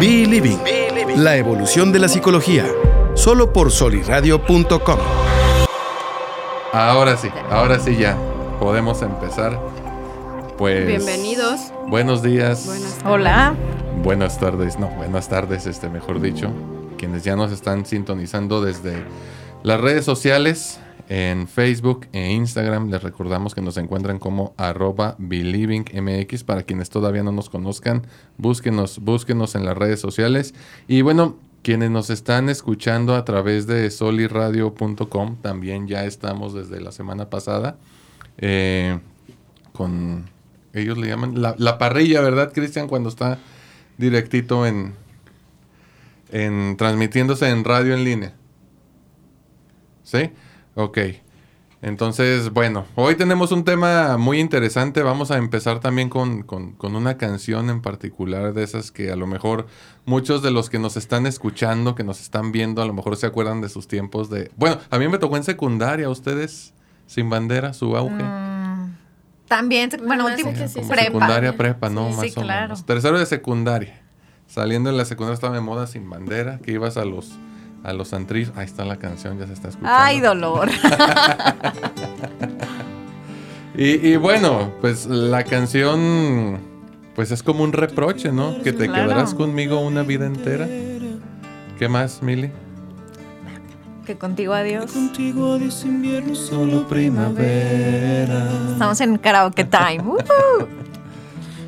Be Living, la evolución de la psicología, solo por soliradio.com. Ahora sí, ahora sí ya podemos empezar. Pues Bienvenidos. Buenos días. Buenas tardes. Hola. Buenas tardes, no, buenas tardes, este mejor dicho. Quienes ya nos están sintonizando desde las redes sociales, en Facebook e Instagram, les recordamos que nos encuentran como arroba believingmx. Para quienes todavía no nos conozcan, búsquenos, búsquenos en las redes sociales. Y bueno, quienes nos están escuchando a través de soliradio.com, también ya estamos desde la semana pasada eh, con, ellos le llaman la, la parrilla, ¿verdad, Cristian? Cuando está directito en, en transmitiéndose en radio en línea. ¿Sí? Ok. Entonces, bueno, hoy tenemos un tema muy interesante. Vamos a empezar también con, con, con, una canción en particular de esas que a lo mejor muchos de los que nos están escuchando, que nos están viendo, a lo mejor se acuerdan de sus tiempos de... Bueno, a mí me tocó en secundaria, ustedes, sin bandera, su auge. Mm, también, bueno, último sí, sí, prepa. Secundaria, prepa, ¿no? Sí, Más sí, o claro. menos. Tercero de secundaria. Saliendo de la secundaria estaba de moda sin bandera, que ibas a los a los antrillos. Ahí está la canción, ya se está escuchando. Ay, dolor. Y, y bueno, pues la canción pues es como un reproche, ¿no? Que te Claro. quedarás conmigo una vida entera. ¿Qué más, Mili? que contigo adiós. Contigo adiós invierno, solo primavera. Estamos en karaoke time. Uh.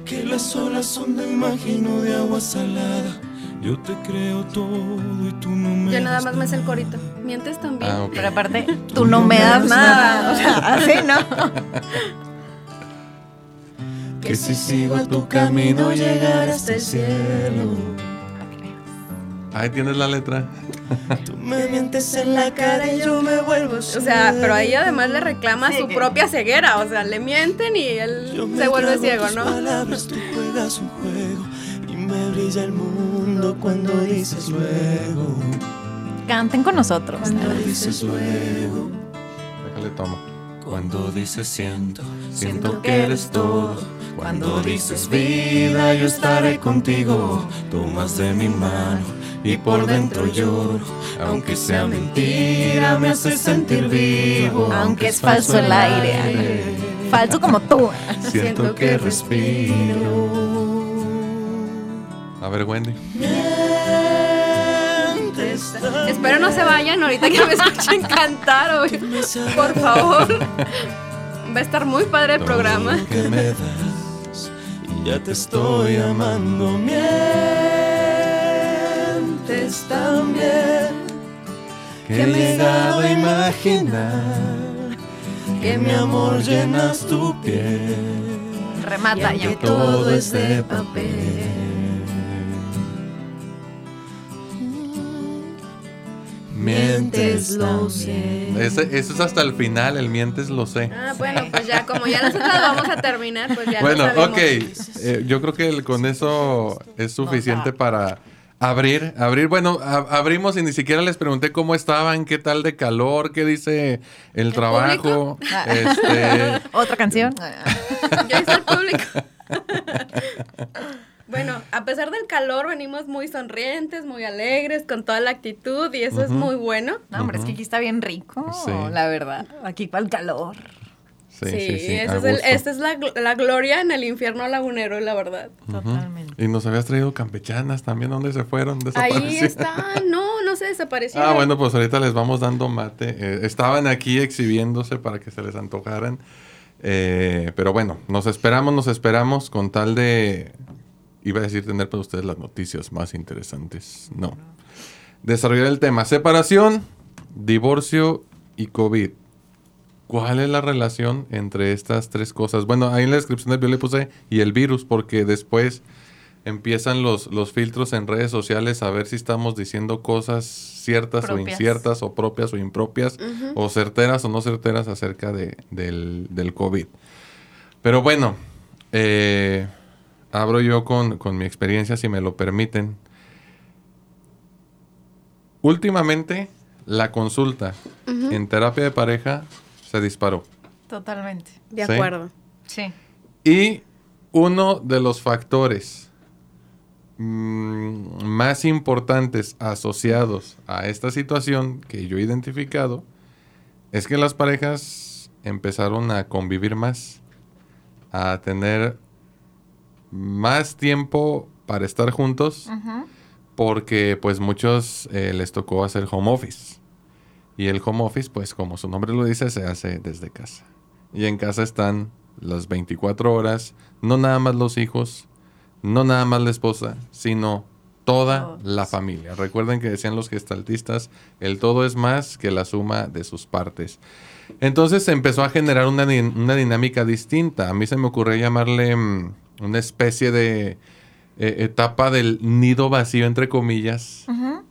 Que las olas son de imagino de agua salada. Yo te creo todo y tú no me Yo nada más me sé el corito. ¿Mientes también? Ah. Pero aparte, tú no me das nada. O sea, así no. Que si sigo a tu camino llegar hasta el cielo. Ahí tienes la letra. Tú me mientes en la cara y yo me vuelvo O sea, pero ahí además le reclama Sí, su que- propia ceguera. O sea, le mienten y él se vuelve ciego, ¿no? palabras, tú juegas un juego me brilla el mundo cuando dices luego. Canten con nosotros. Cuando dices luego. Déjale tomo. Cuando dices siento, Siento que eres todo. Cuando dices vida, yo estaré contigo. Tomas de mi mano y por dentro lloro. Aunque sea mentira, me hace sentir vivo. Aunque es falso el aire. Falso como tú. Siento que respiro. A ver, Wendy. Mientes Espero no se vayan ahorita que me escuchen cantar. o- Por favor. Va a estar muy padre el programa. Todo que me das y ya te estoy amando. Mientes también que he llegado a imaginar que mi amor llenas tu piel. Remata y ya. que todo es de papel. Mientes también. Ese, eso es hasta el final, el mientes lo sé. Ah, bueno, pues ya, como ya nosotros vamos a terminar, pues ya. lo Bueno, sabemos. ok. Eh, yo creo que el- con eso es suficiente para abrir. Abrir, bueno, a- abrimos y ni siquiera les pregunté cómo estaban, qué tal de calor, qué dice el, trabajo. Este, Otra canción. Ya está el público. bueno, a pesar del calor, venimos muy sonrientes, muy alegres, con toda la actitud, y eso es muy bueno. No, hombre, es que aquí está bien rico, Sí. la verdad. Aquí para el calor. sí, sí, sí. ese a es el- gusto. esta es la, gl- la gloria en el infierno lagunero, la verdad. Totalmente. Y nos habías traído campechanas también, ¿dónde se fueron? Ahí Desaparecieron. está, no, no se desapareció. Ah, bueno, pues ahorita les vamos dando mate. Eh, estaban aquí exhibiéndose para que se les antojaran. Eh, pero bueno, nos esperamos, nos esperamos con tal de... Iba a decir tener para ustedes las noticias más interesantes. No. Desarrollar el tema. Separación, divorcio y COVID. ¿Cuál es la relación entre estas tres cosas? Bueno, ahí en la descripción del video le puse y el virus, porque después empiezan los, los filtros en redes sociales a ver si estamos diciendo cosas ciertas o inciertas o propias o impropias o certeras o no certeras acerca de, del, del COVID. Pero bueno, eh, abro yo con, con mi experiencia, si me lo permiten. Últimamente, la consulta en terapia de pareja se disparó. Totalmente. De Sí. acuerdo. Sí. Y uno de los factores mm, más importantes asociados a esta situación que yo he identificado es que las parejas empezaron a convivir más, a tener más tiempo para estar juntos, porque pues muchos eh, les tocó hacer home office. Y el home office, pues como su nombre lo dice, se hace desde casa. Y en casa están las 24 horas, no nada más los hijos, no nada más la esposa, sino toda la familia. Recuerden que decían los gestaltistas, el todo es más que la suma de sus partes. Entonces se empezó a generar una, dinámica distinta. A mí se me ocurrió llamarle mm, una especie de eh, etapa del nido vacío, entre comillas,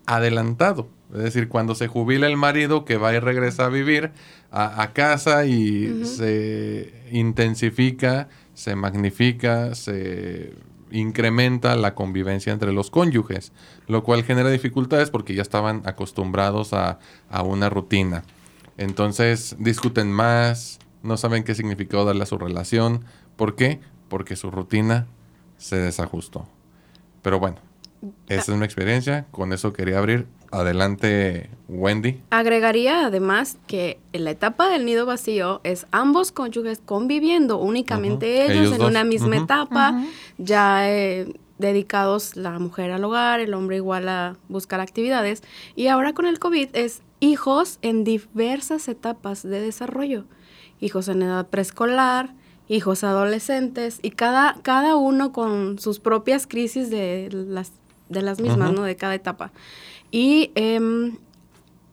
adelantado. Es decir, cuando se jubila el marido que va y regresa a vivir a, casa y se intensifica, se magnifica, se incrementa la convivencia entre los cónyuges, lo cual genera dificultades porque ya estaban acostumbrados a, una rutina. Entonces discuten más, no saben qué significado darle a su relación. ¿Por qué? Porque su rutina se desajustó. Pero bueno, esa es mi experiencia. Con eso quería abrir. Adelante, Wendy. Agregaría además que en la etapa del nido vacío es ambos cónyuges conviviendo, únicamente ellos, en una misma etapa, ya eh, dedicados la mujer al hogar, el hombre igual a buscar actividades. Y ahora con el COVID es hijos en diversas etapas de desarrollo. Hijos en edad preescolar, hijos adolescentes y cada, cada uno con sus propias crisis de las de las mismas, ¿no? De cada etapa. Y em,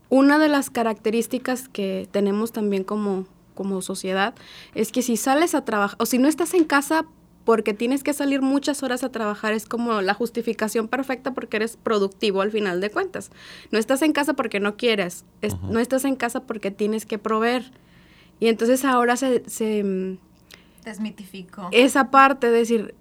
una de las características que tenemos también como, como sociedad es que si sales a trabajar, o si no estás en casa porque tienes que salir muchas horas a trabajar, es como la justificación perfecta porque eres productivo al final de cuentas. No estás en casa porque no quieres, no estás en casa porque tienes que proveer. Y entonces ahora se... se Desmitificó. Esa parte de decir,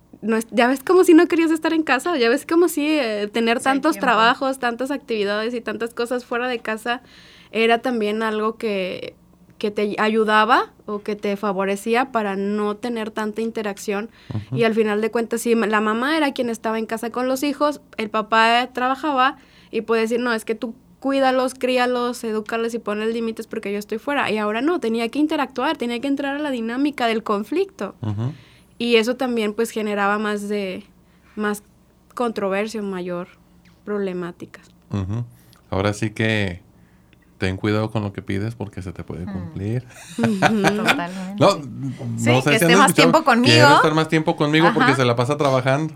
ya ves como si no querías estar en casa, ya ves como si eh, tener tantos trabajos, tantas actividades y tantas cosas fuera de casa era también algo que, que te ayudaba o que te favorecía para no tener tanta interacción. Y al final de cuentas, si la mamá era quien estaba en casa con los hijos, el papá trabajaba y puede decir, no, es que tú cuídalos, críalos, edúcalos y pones límites porque yo estoy fuera. Y ahora no, tenía que interactuar, tenía que entrar a la dinámica del conflicto. Y eso también pues generaba más de, más controversia, mayor problemáticas. Ahora sí que ten cuidado con lo que pides porque se te puede cumplir. Totalmente. no, sí, que esté más tiempo conmigo. Quiero estar más tiempo conmigo porque se la pasa trabajando.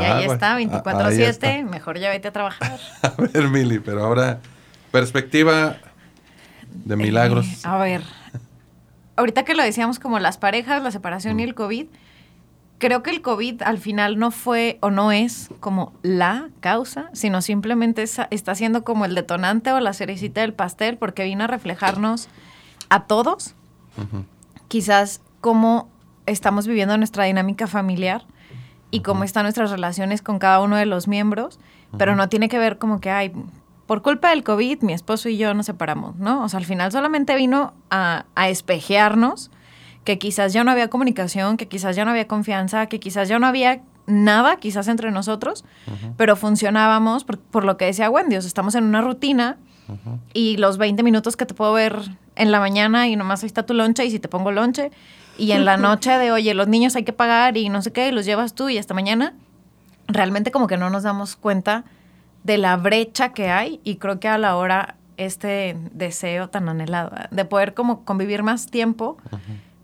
Y ahí ah, está, 24-7, mejor ya vete a trabajar. a ver, Mili, pero ahora, perspectiva de milagros. Eh, a ver, ahorita que lo decíamos como las parejas, la separación y mm. el COVID, creo que el COVID al final no fue o no es como la causa, sino simplemente está siendo como el detonante o la cerecita del pastel porque vino a reflejarnos a todos, quizás cómo estamos viviendo nuestra dinámica familiar y cómo están nuestras relaciones con cada uno de los miembros, pero no tiene que ver como que, hay por culpa del COVID, mi esposo y yo nos separamos, ¿no? O sea, al final solamente vino a, a espejearnos que quizás ya no había comunicación, que quizás ya no había confianza, que quizás ya no había nada, quizás entre nosotros, pero funcionábamos por, lo que decía Wendy, o sea, estamos en una rutina y los 20 minutos que te puedo ver en la mañana y nomás ahí está tu lonche y si te pongo lonche y en la noche de, oye, los niños hay que pagar y no sé qué, y los llevas tú y hasta mañana, realmente como que no nos damos cuenta de la brecha que hay y creo que a la hora este deseo tan anhelado de poder como convivir más tiempo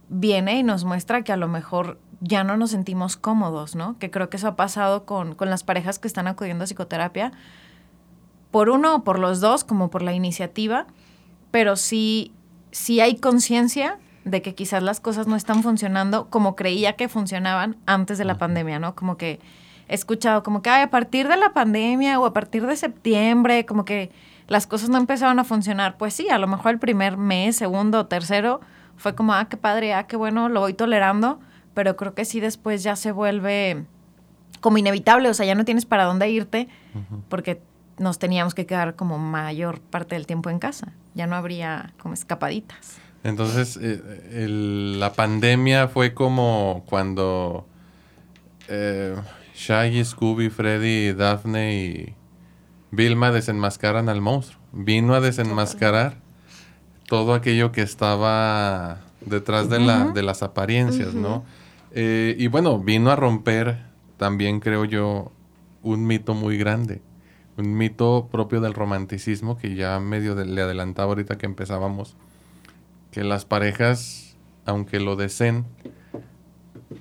viene y nos muestra que a lo mejor ya no nos sentimos cómodos, ¿no? Que creo que eso ha pasado con, con las parejas que están acudiendo a psicoterapia, por uno o por los dos, como por la iniciativa, pero sí, sí hay conciencia de que quizás las cosas no están funcionando como creía que funcionaban antes de la pandemia, ¿no? Como que he escuchado como que a partir de la pandemia o a partir de septiembre, como que las cosas no empezaron a funcionar. Pues sí, a lo mejor el primer mes, segundo, tercero, fue como, ah, qué padre, ah, qué bueno, lo voy tolerando, pero creo que sí después ya se vuelve como inevitable, o sea, ya no tienes para dónde irte porque nos teníamos que quedar como mayor parte del tiempo en casa, ya no habría como escapaditas. Entonces, eh, la pandemia fue como cuando... Eh, Shaggy, Scooby, Freddy, Daphne y Vilma desenmascaran al monstruo. Vino a desenmascarar todo aquello que estaba detrás de, la, de las apariencias, ¿no? Eh, y bueno, vino a romper también, creo yo, un mito muy grande. Un mito propio del romanticismo que ya medio le adelantaba ahorita que empezábamos. Que las parejas, aunque lo deseen,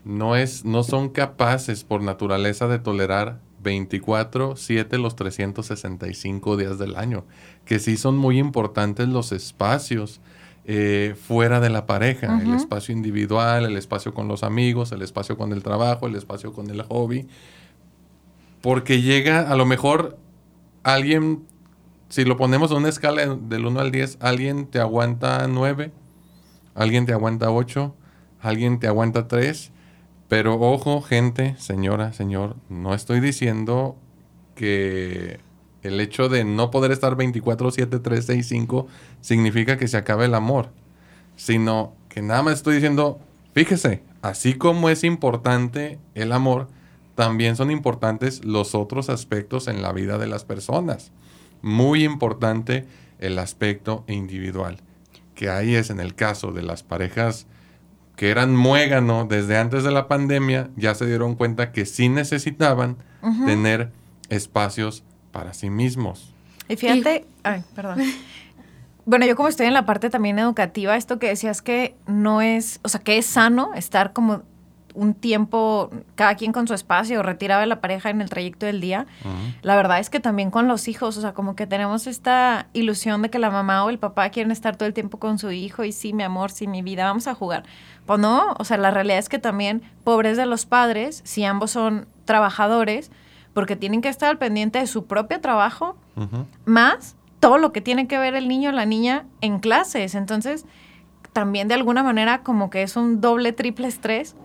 no, es, no son capaces por naturaleza de tolerar 24, 7 los 365 días del año. Que sí son muy importantes los espacios eh, fuera de la pareja, el espacio individual, el espacio con los amigos, el espacio con el trabajo, el espacio con el hobby. Porque llega, a lo mejor alguien, si lo ponemos en una escala del 1 al 10, alguien te aguanta 9, alguien te aguanta 8, alguien te aguanta 3. Pero ojo, gente, señora, señor, no estoy diciendo que el hecho de no poder estar 24, 7, 3, 6, 5 significa que se acabe el amor, sino que nada más estoy diciendo, fíjese, así como es importante el amor, también son importantes los otros aspectos en la vida de las personas. Muy importante el aspecto individual, que ahí es en el caso de las parejas que eran muégano desde antes de la pandemia, ya se dieron cuenta que sí necesitaban tener espacios para sí mismos. Y fíjate, ay, perdón. Bueno, yo como estoy en la parte también educativa, esto que decías que no es, o sea, que es sano estar como un tiempo, cada quien con su espacio, retirado de la pareja en el trayecto del día. La verdad es que también con los hijos, o sea, como que tenemos esta ilusión de que la mamá o el papá quieren estar todo el tiempo con su hijo y sí, mi amor, sí, mi vida, vamos a jugar. Pues no, o sea, la realidad es que también, pobres de los padres, si ambos son trabajadores, porque tienen que estar al pendiente de su propio trabajo, más todo lo que tiene que ver el niño o la niña en clases. Entonces, también de alguna manera como que es un doble, triple estrés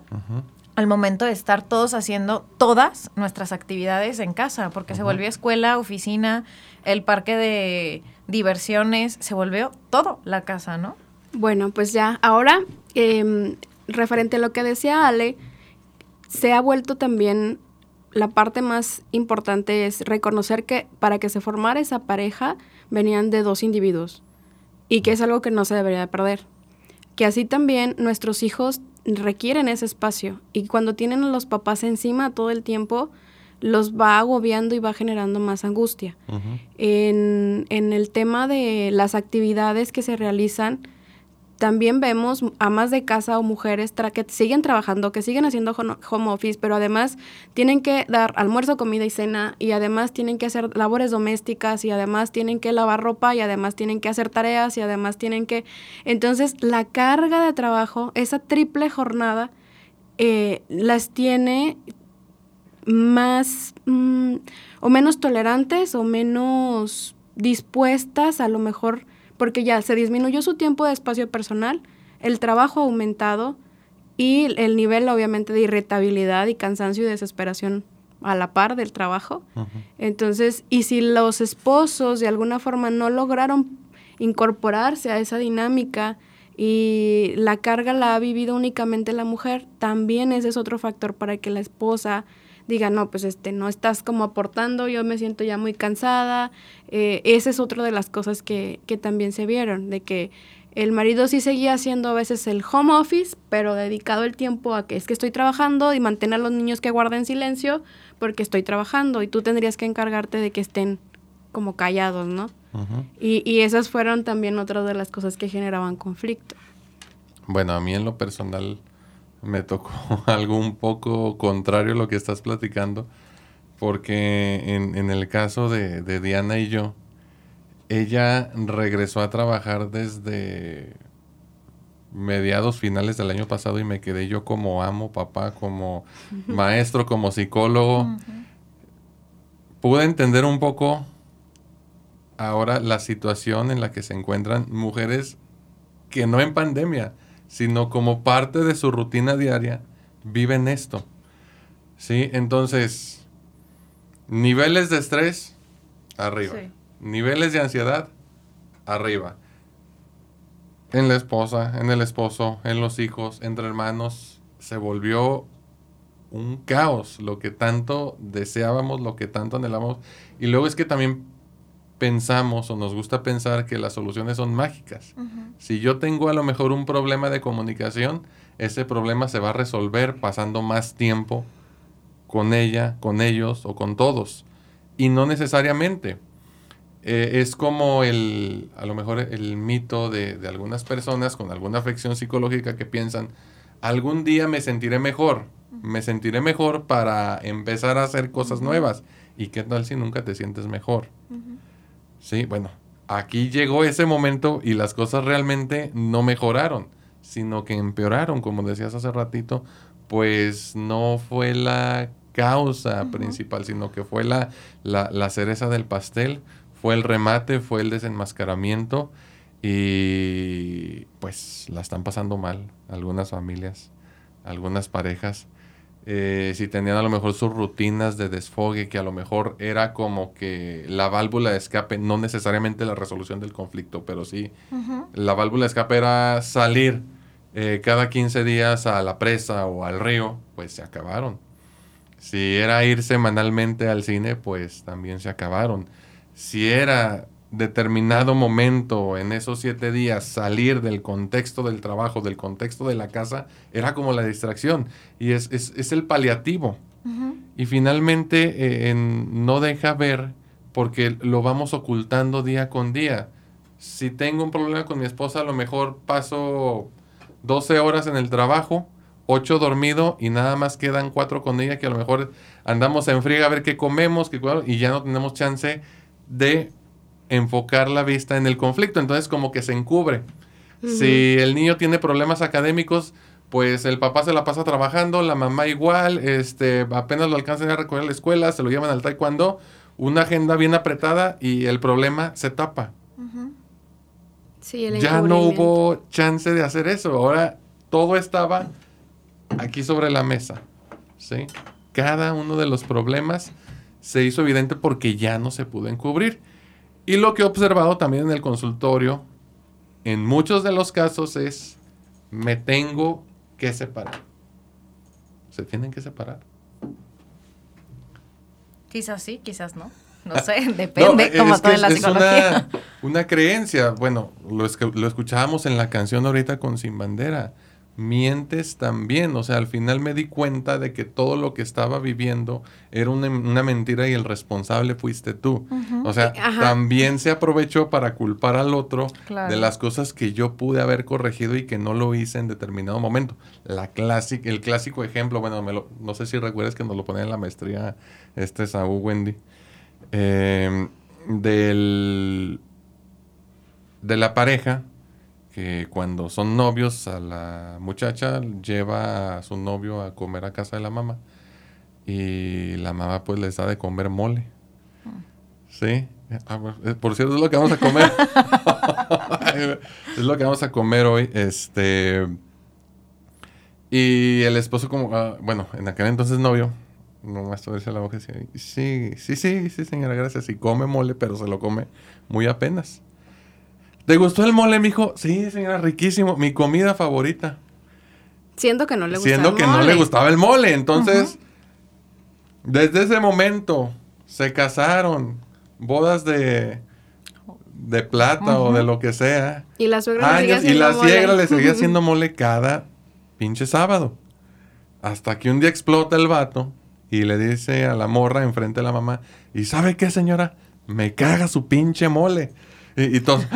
al momento de estar todos haciendo todas nuestras actividades en casa, porque se volvió escuela, oficina, el parque de diversiones, se volvió todo la casa, ¿no? Bueno, pues ya, ahora, em, referente a lo que decía Ale, se ha vuelto también la parte más importante es reconocer que para que se formara esa pareja venían de dos individuos y que es algo que no se debería perder. Que así también nuestros hijos requieren ese espacio y cuando tienen a los papás encima todo el tiempo, los va agobiando y va generando más angustia. en, en el tema de las actividades que se realizan, también vemos amas de casa o mujeres que siguen trabajando, que siguen haciendo home office, pero además tienen que dar almuerzo, comida y cena, y además tienen que hacer labores domésticas, y además tienen que lavar ropa, y además tienen que hacer tareas, y además tienen que... Entonces, la carga de trabajo, esa triple jornada, eh, las tiene más mm, o menos tolerantes o menos dispuestas a lo mejor porque ya se disminuyó su tiempo de espacio personal, el trabajo ha aumentado y el nivel obviamente de irritabilidad y cansancio y desesperación a la par del trabajo. Entonces, y si los esposos de alguna forma no lograron incorporarse a esa dinámica y la carga la ha vivido únicamente la mujer, también ese es otro factor para que la esposa diga, no, pues este, no estás como aportando, yo me siento ya muy cansada. Eh, esa es otra de las cosas que, que también se vieron, de que el marido sí seguía haciendo a veces el home office, pero dedicado el tiempo a que es que estoy trabajando y mantener a los niños que guarden silencio porque estoy trabajando y tú tendrías que encargarte de que estén como callados, ¿no? y, y esas fueron también otras de las cosas que generaban conflicto. Bueno, a mí en lo personal me tocó algo un poco contrario a lo que estás platicando, porque en, el caso de, Diana y yo, ella regresó a trabajar desde mediados finales del año pasado y me quedé yo como amo, papá, como maestro, como psicólogo. Pude entender un poco ahora la situación en la que se encuentran mujeres que no en pandemia, sino como parte de su rutina diaria, viven esto. ¿Sí? Entonces, niveles de estrés, arriba. Niveles de ansiedad, arriba. En la esposa, en el esposo, en los hijos, entre hermanos, se volvió un caos, lo que tanto deseábamos, lo que tanto anhelamos. Y luego es que también pensamos o nos gusta pensar que las soluciones son mágicas. Si yo tengo a lo mejor un problema de comunicación, ese problema se va a resolver pasando más tiempo con ella, con ellos o con todos. Y no necesariamente. Eh, es como el, a lo mejor el mito de, de, algunas personas con alguna afección psicológica que piensan, algún día me sentiré mejor, me sentiré mejor para empezar a hacer cosas nuevas. ¿Y qué tal si nunca te sientes mejor? Sí, bueno, aquí llegó ese momento y las cosas realmente no mejoraron, sino que empeoraron, como decías hace ratito, pues no fue la causa principal, sino que fue la, la, la cereza del pastel, fue el remate, fue el desenmascaramiento y pues la están pasando mal algunas familias, algunas parejas. Eh, si tenían a lo mejor sus rutinas de desfogue, que a lo mejor era como que la válvula de escape, no necesariamente la resolución del conflicto, pero sí, la válvula de escape era salir eh, cada 15 días a la presa o al río, pues se acabaron. Si era ir semanalmente al cine, pues también se acabaron. Si era determinado momento en esos siete días salir del contexto del trabajo, del contexto de la casa, era como la distracción y es, es, el paliativo. Y finalmente eh, no deja ver porque lo vamos ocultando día con día. Si tengo un problema con mi esposa, a lo mejor paso 12 horas en el trabajo, 8 dormido y nada más quedan 4 con ella que a lo mejor andamos en friega a ver qué comemos qué, y ya no tenemos chance de enfocar la vista en el conflicto, entonces como que se encubre. Si el niño tiene problemas académicos, pues el papá se la pasa trabajando, la mamá igual, este, apenas lo alcanzan a recoger a la escuela, se lo llevan al taekwondo, una agenda bien apretada y el problema se tapa. ya no hubo chance de hacer eso, ahora todo estaba aquí sobre la mesa, ¿sí? Cada uno de los problemas se hizo evidente porque ya no se pudo encubrir. Y lo que he observado también en el consultorio, en muchos de los casos es, me tengo que separar. Se tienen que separar. Quizás sí, quizás no. No sé, depende, como todo en la psicología. Es una, una, creencia. Bueno, lo, lo escuchábamos en la canción ahorita con Sin Bandera mientes también. O sea, al final me di cuenta de que todo lo que estaba viviendo era una, mentira y el responsable fuiste tú. O sea, también se aprovechó para culpar al otro de las cosas que yo pude haber corregido y que no lo hice en determinado momento. La clásica, el clásico ejemplo, bueno, me lo, no sé si recuerdas que nos lo ponía en la maestría este Saúl Wendy, eh, del, de la pareja que cuando son novios a la muchacha lleva a su novio a comer a casa de la mamá y la mamá pues les da de comer mole. Sí. Ah, eh, por cierto, es lo que vamos a comer. es lo que vamos a comer hoy. Este. Y el esposo, como, ah, bueno, en aquel entonces novio, nomás verse la boca y decía, sí, sí, sí, sí, señora, gracias. Y come mole, pero se lo come muy apenas. ¿Te gustó el mole, mijo? Sí, señora, riquísimo. Mi comida favorita. Siendo que no le gustaba Siendo que no le gustaba el mole. Entonces, desde ese momento se casaron. Bodas de, de plata o de lo que sea. Y la suegra le Y la suegra le seguía haciendo mole cada pinche sábado. Hasta que un día explota el vato y le dice a la morra enfrente de la mamá, ¿y sabe qué, señora? Me caga su pinche mole. Y, y todos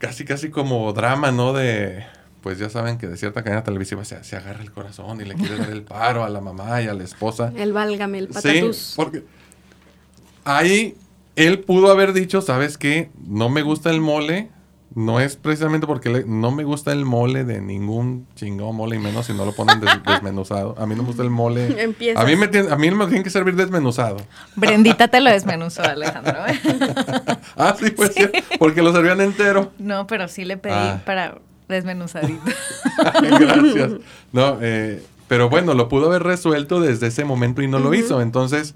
casi, casi como drama, ¿no? De, pues ya saben que de cierta cadena televisiva se, se agarra el corazón y le quiere dar el paro a la mamá y a la esposa. El válgame, el patatús. Sí, porque ahí él pudo haber dicho, ¿sabes qué? No me gusta el mole. No es precisamente porque no me gusta el mole de ningún chingón mole y menos si no lo ponen desmenuzado. A mí no me gusta el mole. A mí, me a mí me tiene que servir desmenuzado. Brendita te lo desmenuzó, Alejandro. ¿eh? ah, sí, pues sí. porque lo servían entero. No, pero sí le pedí ah. para desmenuzadito. Gracias. No, eh, pero bueno, lo pudo haber resuelto desde ese momento y no lo hizo. Entonces,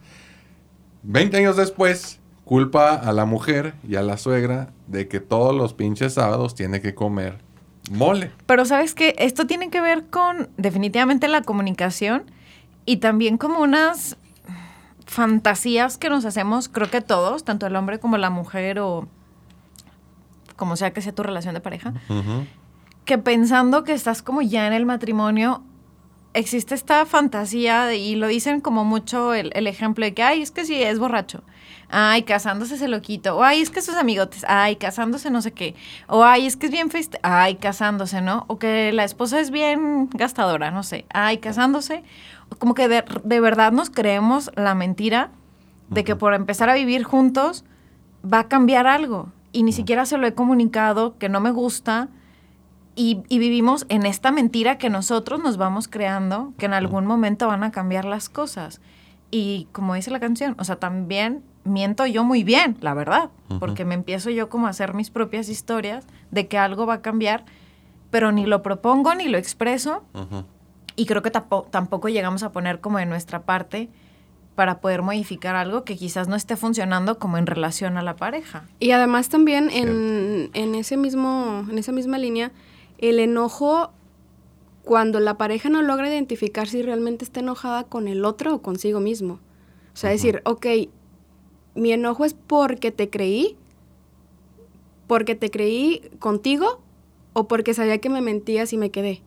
20 años después, culpa a la mujer y a la suegra de que todos los pinches sábados tiene que comer mole. Pero sabes que esto tiene que ver con definitivamente la comunicación y también como unas fantasías que nos hacemos, creo que todos, tanto el hombre como la mujer o como sea que sea tu relación de pareja, que pensando que estás como ya en el matrimonio, existe esta fantasía y lo dicen como mucho el, el, ejemplo de que, ay, es que si es borracho, ay, casándose se lo quito, o ay, es que sus amigotes, ay, casándose no sé qué, o ay, es que es bien feste, ay, casándose, ¿no? O que la esposa es bien gastadora, no sé, ay, casándose, como que de, de verdad nos creemos la mentira de que por empezar a vivir juntos va a cambiar algo. Y ni siquiera se lo he comunicado, que no me gusta. Y, y, vivimos en esta mentira que nosotros nos vamos creando, que en algún momento van a cambiar las cosas. Y como dice la canción, o sea, también miento yo muy bien, la verdad, porque me empiezo yo como a hacer mis propias historias de que algo va a cambiar, pero ni lo propongo ni lo expreso. Y creo que tampoco, tampoco llegamos a poner como de nuestra parte para poder modificar algo que quizás no esté funcionando como en relación a la pareja. Y además también en, en, ese mismo, en esa misma línea, el enojo cuando la pareja no logra identificar si realmente está enojada con el otro o consigo mismo. O sea, decir, ok, mi enojo es porque te creí, porque te creí contigo o porque sabía que me mentías y me quedé.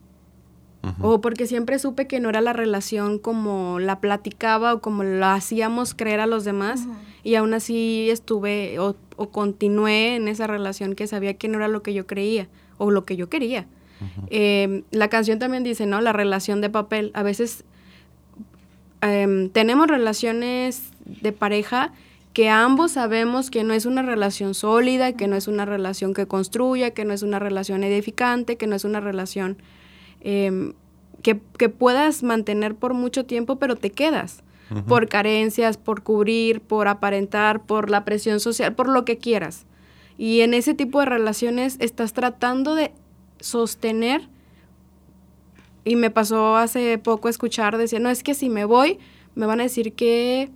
O porque siempre supe que no era la relación como la platicaba o como la hacíamos creer a los demás y aún así estuve o, continué en esa relación que sabía que no era lo que yo creía o lo que yo quería. Em, la canción también dice, ¿no? La relación de papel. A veces em, tenemos relaciones de pareja que ambos sabemos que no es una relación sólida, que no es una relación que construya, que no es una relación edificante, que no es una relación Em, que, puedas mantener por mucho tiempo, pero te quedas. Por carencias, por cubrir, por aparentar, por la presión social, por lo que quieras. Y en ese tipo de relaciones estás tratando de sostener, y me pasó hace poco escuchar, decía, no, es que si me voy, me van a decir que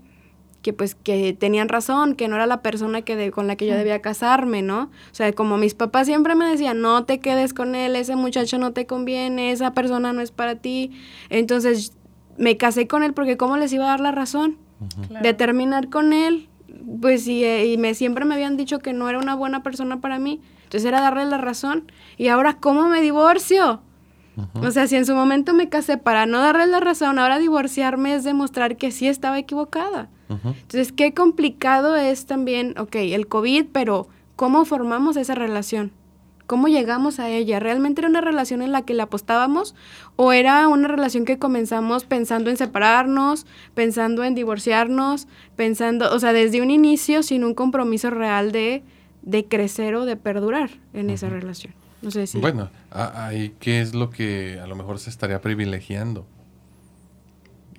que pues que tenían razón, que no era la persona que con la que yo debía casarme, ¿no? O sea, como mis papás siempre me decían, no te quedes con él, ese muchacho no te conviene, esa persona no es para ti. Entonces me casé con él porque ¿cómo les iba a dar la razón? De terminar con él, pues y, eh, y me, siempre me habían dicho que no era una buena persona para mí. Entonces era darle la razón. Y ahora, ¿cómo me divorcio? O sea, si en su momento me casé para no darle la razón, ahora divorciarme es demostrar que sí estaba equivocada. Entonces, qué complicado es también, ok, el COVID, pero ¿cómo formamos esa relación? ¿Cómo llegamos a ella? ¿Realmente era una relación en la que le apostábamos o era una relación que comenzamos pensando en separarnos, pensando en divorciarnos, pensando, o sea, desde un inicio sin un compromiso real de, de crecer o de perdurar en esa relación? No sé si. Bueno, ahí qué es lo que a lo mejor se estaría privilegiando.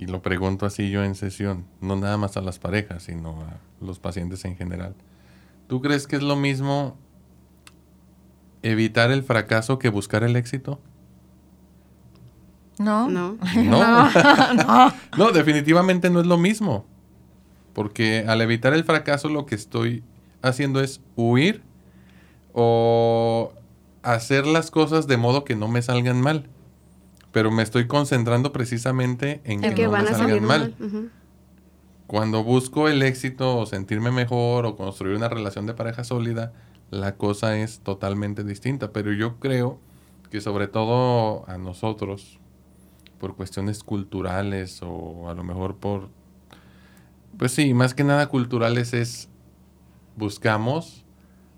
Y lo pregunto así yo en sesión, no nada más a las parejas, sino a los pacientes en general. ¿Tú crees que es lo mismo evitar el fracaso que buscar el éxito? No. No. No. no. no, definitivamente no es lo mismo. Porque al evitar el fracaso lo que estoy haciendo es huir o hacer las cosas de modo que no me salgan mal. Pero me estoy concentrando precisamente en que, no me salgan mal. Cuando busco el éxito o sentirme mejor o construir una relación de pareja sólida, la cosa es totalmente distinta. Pero yo creo que sobre todo a nosotros, por cuestiones culturales o a lo mejor por... Pues sí, más que nada culturales es buscamos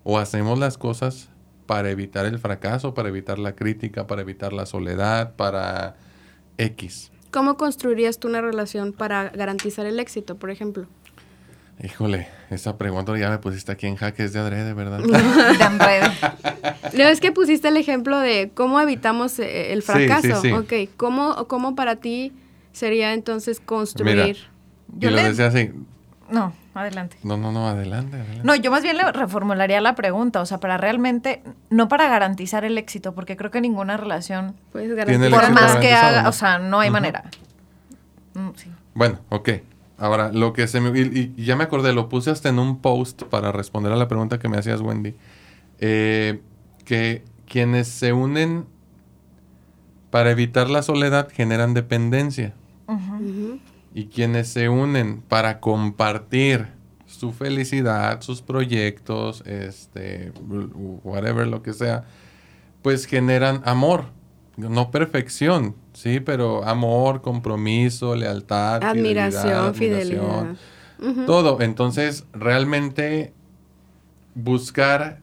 o hacemos las cosas para evitar el fracaso, para evitar la crítica, para evitar la soledad, para X. ¿Cómo construirías tú una relación para garantizar el éxito, por ejemplo? Híjole, esa pregunta ya me pusiste aquí en jaque, es de adrede, ¿verdad? No, es que pusiste el ejemplo de cómo evitamos eh, el fracaso. Sí, Ok, ¿Cómo, ¿cómo para ti sería entonces construir? yo lo decía así. No, adelante. No, no, no, adelante, No, yo más bien le reformularía la pregunta, o sea, para realmente, no para garantizar el éxito, porque creo que ninguna relación, pues por más que haga, o sea, no hay manera. Mm, bueno, ok. Ahora, lo que se me... Y, ya me acordé, lo puse hasta en un post para responder a la pregunta que me hacías, Wendy. Eh, que quienes se unen para evitar la soledad generan dependencia. Y quienes se unen para compartir su felicidad, sus proyectos, este, whatever, lo que sea, pues generan amor, no perfección, sí, pero amor, compromiso, lealtad, admiración, fidelidad, todo. Entonces, realmente buscar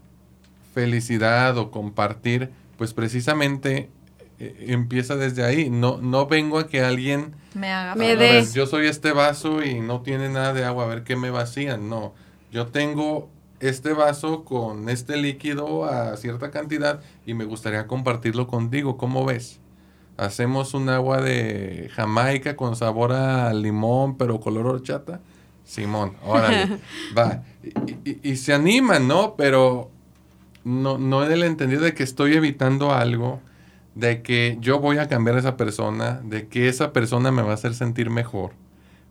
felicidad o compartir, pues precisamente eh, empieza desde ahí. No, no vengo a que alguien me haga me dé. Yo soy este vaso y no tiene nada de agua, a ver qué me vacían. No, yo tengo este vaso con este líquido a cierta cantidad y me gustaría compartirlo contigo. ¿Cómo ves? Hacemos un agua de Jamaica con sabor a limón, pero color horchata. Simón, órale, va. Y, y, se animan, ¿no? Pero no, no en el entendido de que estoy evitando algo, de que yo voy a cambiar a esa persona, de que esa persona me va a hacer sentir mejor.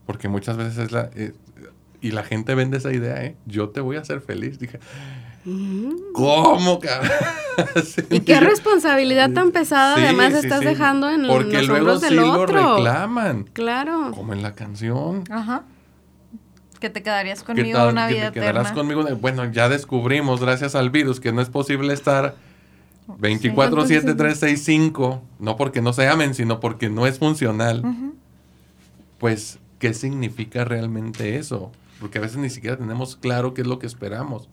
Porque muchas veces es la... Eh, y la gente vende esa idea, ¿eh? Yo te voy a hacer feliz. Dije, ¿cómo, cabrón? y qué responsabilidad tan pesada además estás dejando en Porque los luego hombros del sí otro. lo reclaman. Claro. Como en la canción. Ajá. Que te quedarías ¿Qué conmigo tal una que vida te quedarás eterna. conmigo? Bueno, ya descubrimos, gracias al virus, que no es posible estar 24, 7, 3, 6, 5. No porque no se amen, sino porque no es funcional. Pues, ¿qué significa realmente eso? Porque a veces ni siquiera tenemos claro qué es lo que esperamos.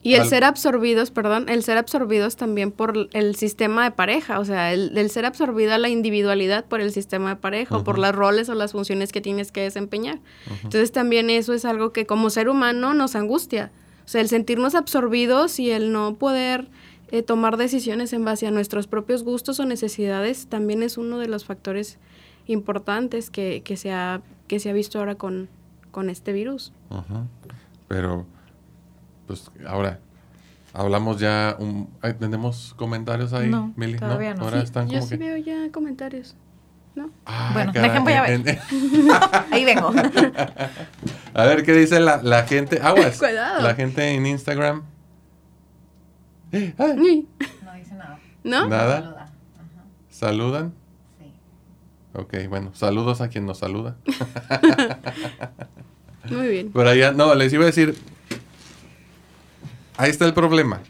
Y el Al- ser absorbidos, perdón, el ser absorbidos también por el sistema de pareja, o sea, el, el ser absorbida la individualidad por el sistema de pareja, o por los roles o las funciones que tienes que desempeñar. Entonces también eso es algo que como ser humano nos angustia. O sea, el sentirnos absorbidos y el no poder eh, tomar decisiones en base a nuestros propios gustos o necesidades también es uno de los factores importantes que, que, se, ha, que se ha visto ahora con, con este virus. Ajá. Pero, pues ahora, hablamos ya. Un, ¿Tenemos comentarios ahí, No, Mili? todavía no. Ahora Sí, están yo como sí que. veo ya comentarios. ¿No? Ah, Bueno, caray, dejen, voy a ver. en- en- Ahí vengo. a ver qué dice la, la gente. Aguas. Cuidado. La gente en Instagram. Eh, ay, No dice nada. ¿No? Nada. ¿Saludan? Sí. Ok, bueno, saludos a quien nos saluda. Muy bien. Por allá, no, les iba a decir. Ahí está el problema.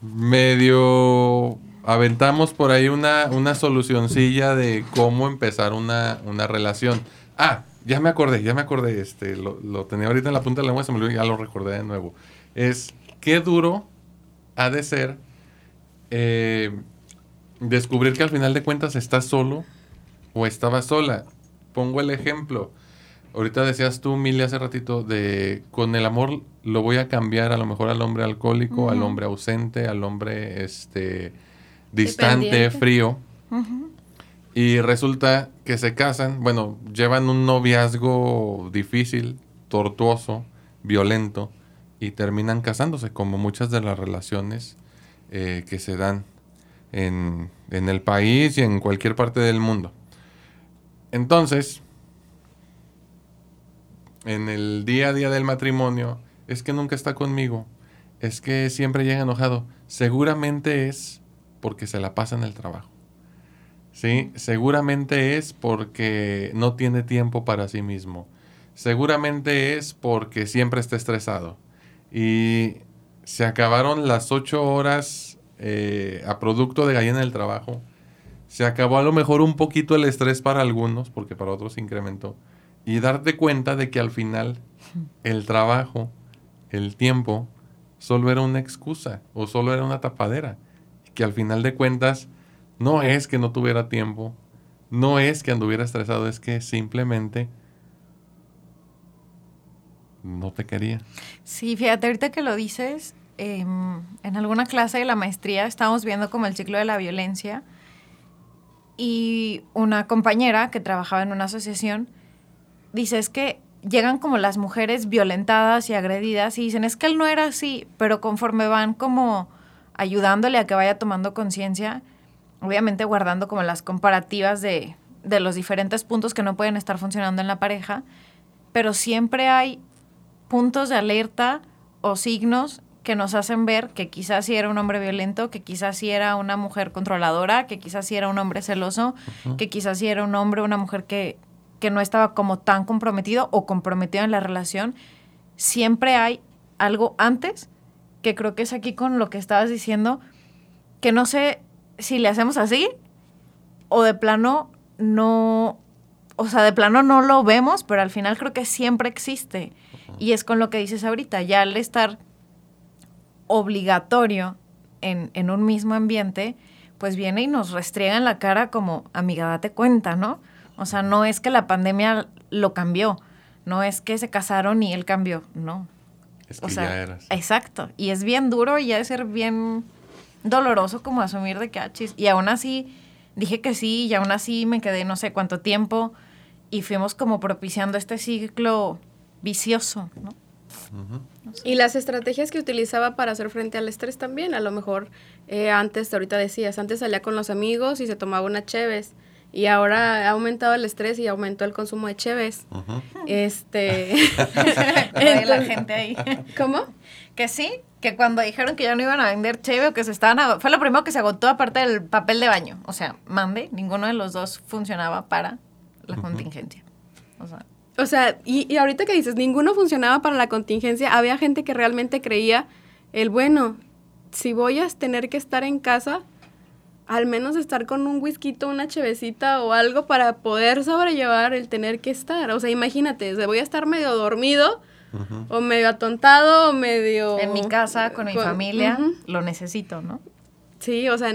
Medio aventamos por ahí una, una solucioncilla de cómo empezar una, una relación. Ah, ya me acordé, ya me acordé. Este, lo, lo tenía ahorita en la punta de la lengua, se me olvidó, ya lo recordé de nuevo. Es qué duro ha de ser eh, descubrir que al final de cuentas estás solo o estaba sola. Pongo el ejemplo. Ahorita decías tú, Mili, hace ratito, de con el amor lo voy a cambiar a lo mejor al hombre alcohólico, al hombre ausente, al hombre este distante, Dependiente. frío. Y resulta que se casan, bueno, llevan un noviazgo difícil, tortuoso, violento, y terminan casándose, como muchas de las relaciones eh, que se dan en, en el país y en cualquier parte del mundo. Entonces, en el día a día del matrimonio, es que nunca está conmigo, es que siempre llega enojado. Seguramente es porque se la pasa en el trabajo. Sí, seguramente es porque no tiene tiempo para sí mismo. Seguramente es porque siempre está estresado. Y se acabaron las ocho horas eh, a producto de gallina del trabajo. Se acabó a lo mejor un poquito el estrés para algunos, porque para otros incrementó. Y darte cuenta de que al final el trabajo, el tiempo, solo era una excusa o solo era una tapadera. Que al final de cuentas no es que no tuviera tiempo, no es que anduviera estresado, es que simplemente no te quería. Sí, fíjate, ahorita que lo dices, em, en alguna clase de la maestría estábamos viendo como el ciclo de la violencia y una compañera que trabajaba en una asociación dice es que llegan como las mujeres violentadas y agredidas y dicen es que él no era así, pero conforme van como ayudándole a que vaya tomando conciencia, obviamente guardando como las comparativas de, de los diferentes puntos que no pueden estar funcionando en la pareja, pero siempre hay puntos de alerta o signos que nos hacen ver que quizás sí era un hombre violento, que quizás sí era una mujer controladora, que quizás sí era un hombre celoso, que quizás sí era un hombre, una mujer que, que no estaba como tan comprometido o comprometido en la relación. Siempre hay algo antes, que creo que es aquí con lo que estabas diciendo, que no sé si le hacemos así o de plano no, o sea, de plano no lo vemos, pero al final creo que siempre existe. Y es con lo que dices ahorita, ya al estar obligatorio en, en un mismo ambiente, pues viene y nos restriega en la cara como, amiga, date cuenta, ¿no? O sea, no es que la pandemia lo cambió, no es que se casaron y él cambió, no. Es que ya eras. Exacto. Y es bien duro y ha de ser bien doloroso como asumir de que, ah, y aún así dije que sí y aún así me quedé no sé cuánto tiempo y fuimos como propiciando este ciclo vicioso, ¿no? Y las estrategias que utilizaba para hacer frente al estrés también, a lo mejor eh, antes, ahorita decías, antes salía con los amigos y se tomaba una cheves y ahora ha aumentado el estrés y aumentó el consumo de cheves. Este. la gente ahí. ¿Cómo? Que sí, que cuando dijeron que ya no iban a vender cheve o que se estaban. Fue lo primero que se agotó, aparte del papel de baño. O sea, mande, ninguno de los dos funcionaba para la contingencia. O sea. O sea, y, y ahorita que dices, ninguno funcionaba para la contingencia, había gente que realmente creía el bueno, si voy a tener que estar en casa, al menos estar con un whisky, una chevecita o algo para poder sobrellevar el tener que estar. O sea, imagínate, voy a estar medio dormido o medio atontado o medio... En mi casa, con, mi familia, lo necesito, ¿no? Sí, o sea,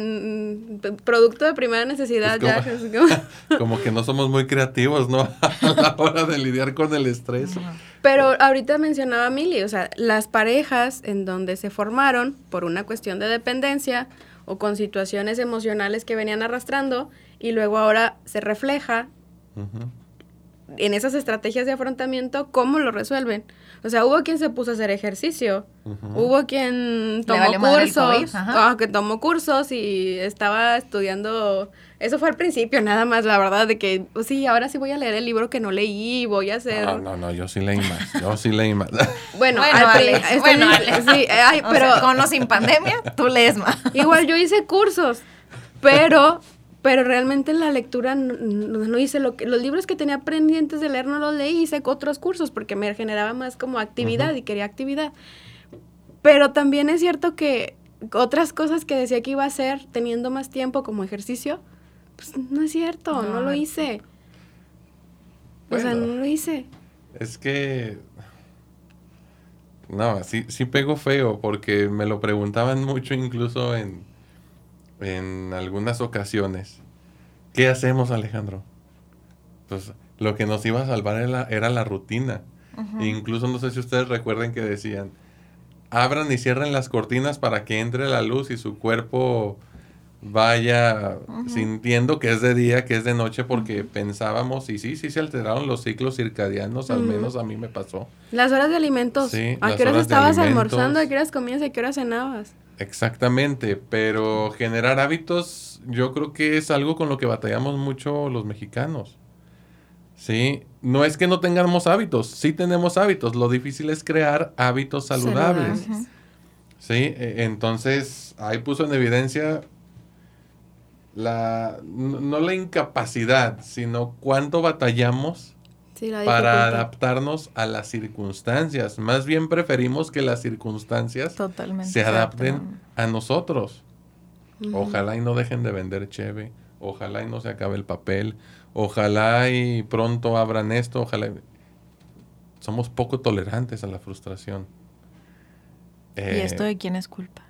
producto de primera necesidad ya. Como, que no somos muy creativos, ¿no? A la hora de lidiar con el estrés. Pero ahorita mencionaba Mili, o sea, las parejas en donde se formaron por una cuestión de dependencia o con situaciones emocionales que venían arrastrando y luego ahora se refleja en esas estrategias de afrontamiento cómo lo resuelven. O sea, hubo quien se puso a hacer ejercicio, hubo quien tomó cursos, ah, que tomó cursos y estaba estudiando eso fue al principio, nada más, la verdad, de que, pues sí, ahora sí voy a leer el libro que no leí, voy a hacer... No, no, no, yo sí leí más, yo sí leí más. bueno, bueno, sí, ay, pero... con o sin pandemia, tú lees más. Igual yo hice cursos, pero pero realmente la lectura no, hice lo que los libros que tenía pendientes de leer no los leí hice otros cursos porque me generaba más como actividad y quería actividad pero también es cierto que otras cosas que decía que iba a hacer teniendo más tiempo como ejercicio pues no es cierto, no, lo hice. o sea, no lo hice. Es que... No, sí, sí pego feo porque me lo preguntaban mucho incluso en, en algunas ocasiones. ¿Qué hacemos, Alejandro? Pues lo que nos iba a salvar era, era la rutina. incluso no sé si ustedes recuerden que decían, abran y cierren las cortinas para que entre la luz y su cuerpo vaya sintiendo que es de día, que es de noche, porque pensábamos, y sí, sí se alteraron los ciclos circadianos, al menos a mí me pasó. Las horas de alimentos. Sí, ¿A qué horas estabas almorzando? ¿A qué horas comías? ¿A qué horas cenabas? Exactamente, pero generar hábitos yo creo que es algo con lo que batallamos mucho los mexicanos. Sí, no es que no tengamos hábitos, sí tenemos hábitos, lo difícil es crear hábitos saludables. Sí, e, entonces ahí puso en evidencia la, no la incapacidad, sino cuánto batallamos para adaptarnos a las circunstancias. Más bien preferimos que las circunstancias se adapten a nosotros. Ojalá y no dejen de vender cheve, ojalá y no se acabe el papel, ojalá y pronto abran esto, ojalá. Somos poco tolerantes a la frustración. ¿Y esto de quién es culpa?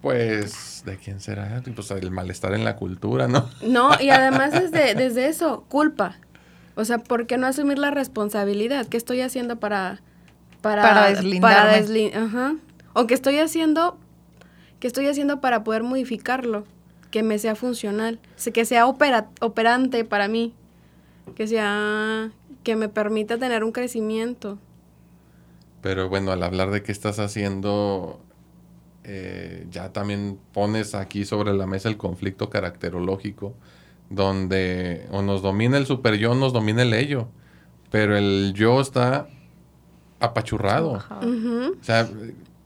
Pues, ¿de quién será? Pues el malestar en la cultura, ¿no? No, y además desde, desde eso, culpa. O sea, ¿por qué no asumir la responsabilidad? ¿Qué estoy haciendo para... Para, para deslindarme. ajá. O qué estoy haciendo... ¿Qué estoy haciendo para poder modificarlo? Que me sea funcional. Que sea operante para mí. Que sea... Que me permita tener un crecimiento. Pero bueno, al hablar de qué estás haciendo eh, ya también pones aquí sobre la mesa el conflicto caracterológico, donde o nos domina el super yo, nos domina el ello, pero el yo está apachurrado. O sea,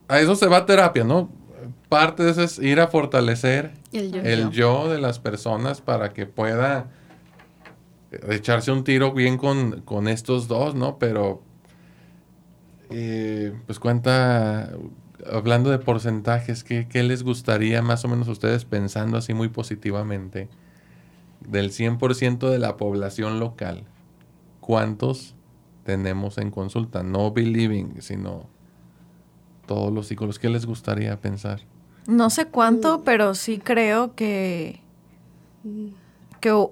a eso se va terapia, ¿no? Parte de eso es ir a fortalecer el yo, de las personas para que pueda echarse un tiro bien con, con estos dos, ¿no? Pero, eh, pues cuenta, hablando de porcentajes, ¿qué, ¿qué, les gustaría más o menos ustedes pensando así muy positivamente del 100% de la población local? ¿Cuántos tenemos en consulta? No believing, sino todos los psicólogos. ¿Qué les gustaría pensar? No sé cuánto, pero sí creo que, que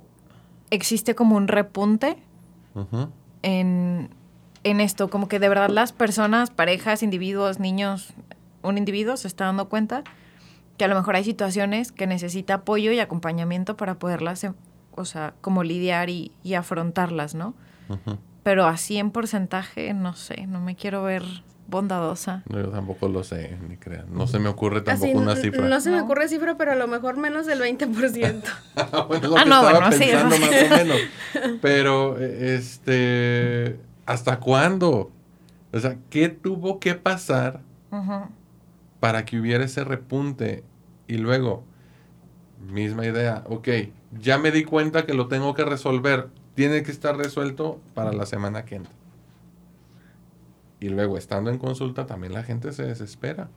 existe como un repunte en, en esto, como que de verdad las personas, parejas, individuos, niños, un individuo se está dando cuenta que a lo mejor hay situaciones que necesita apoyo y acompañamiento para poderlas, em, o sea, como lidiar y, afrontarlas, ¿no? Pero así en porcentaje, no sé, no me quiero ver bondadosa. No, yo tampoco lo sé, ni crean. No se me ocurre tampoco una cifra. No se me ocurre cifra, pero a lo mejor menos del 20%. bueno, lo ah, que no, estaba pensando más o menos. Pero, este, ¿hasta cuándo? O sea, ¿qué tuvo que pasar para que hubiera ese repunte? Y luego, misma idea, ok, ya me di cuenta que lo tengo que resolver. Tiene que estar resuelto para la semana que entra. Y luego, estando en consulta, también la gente se desespera.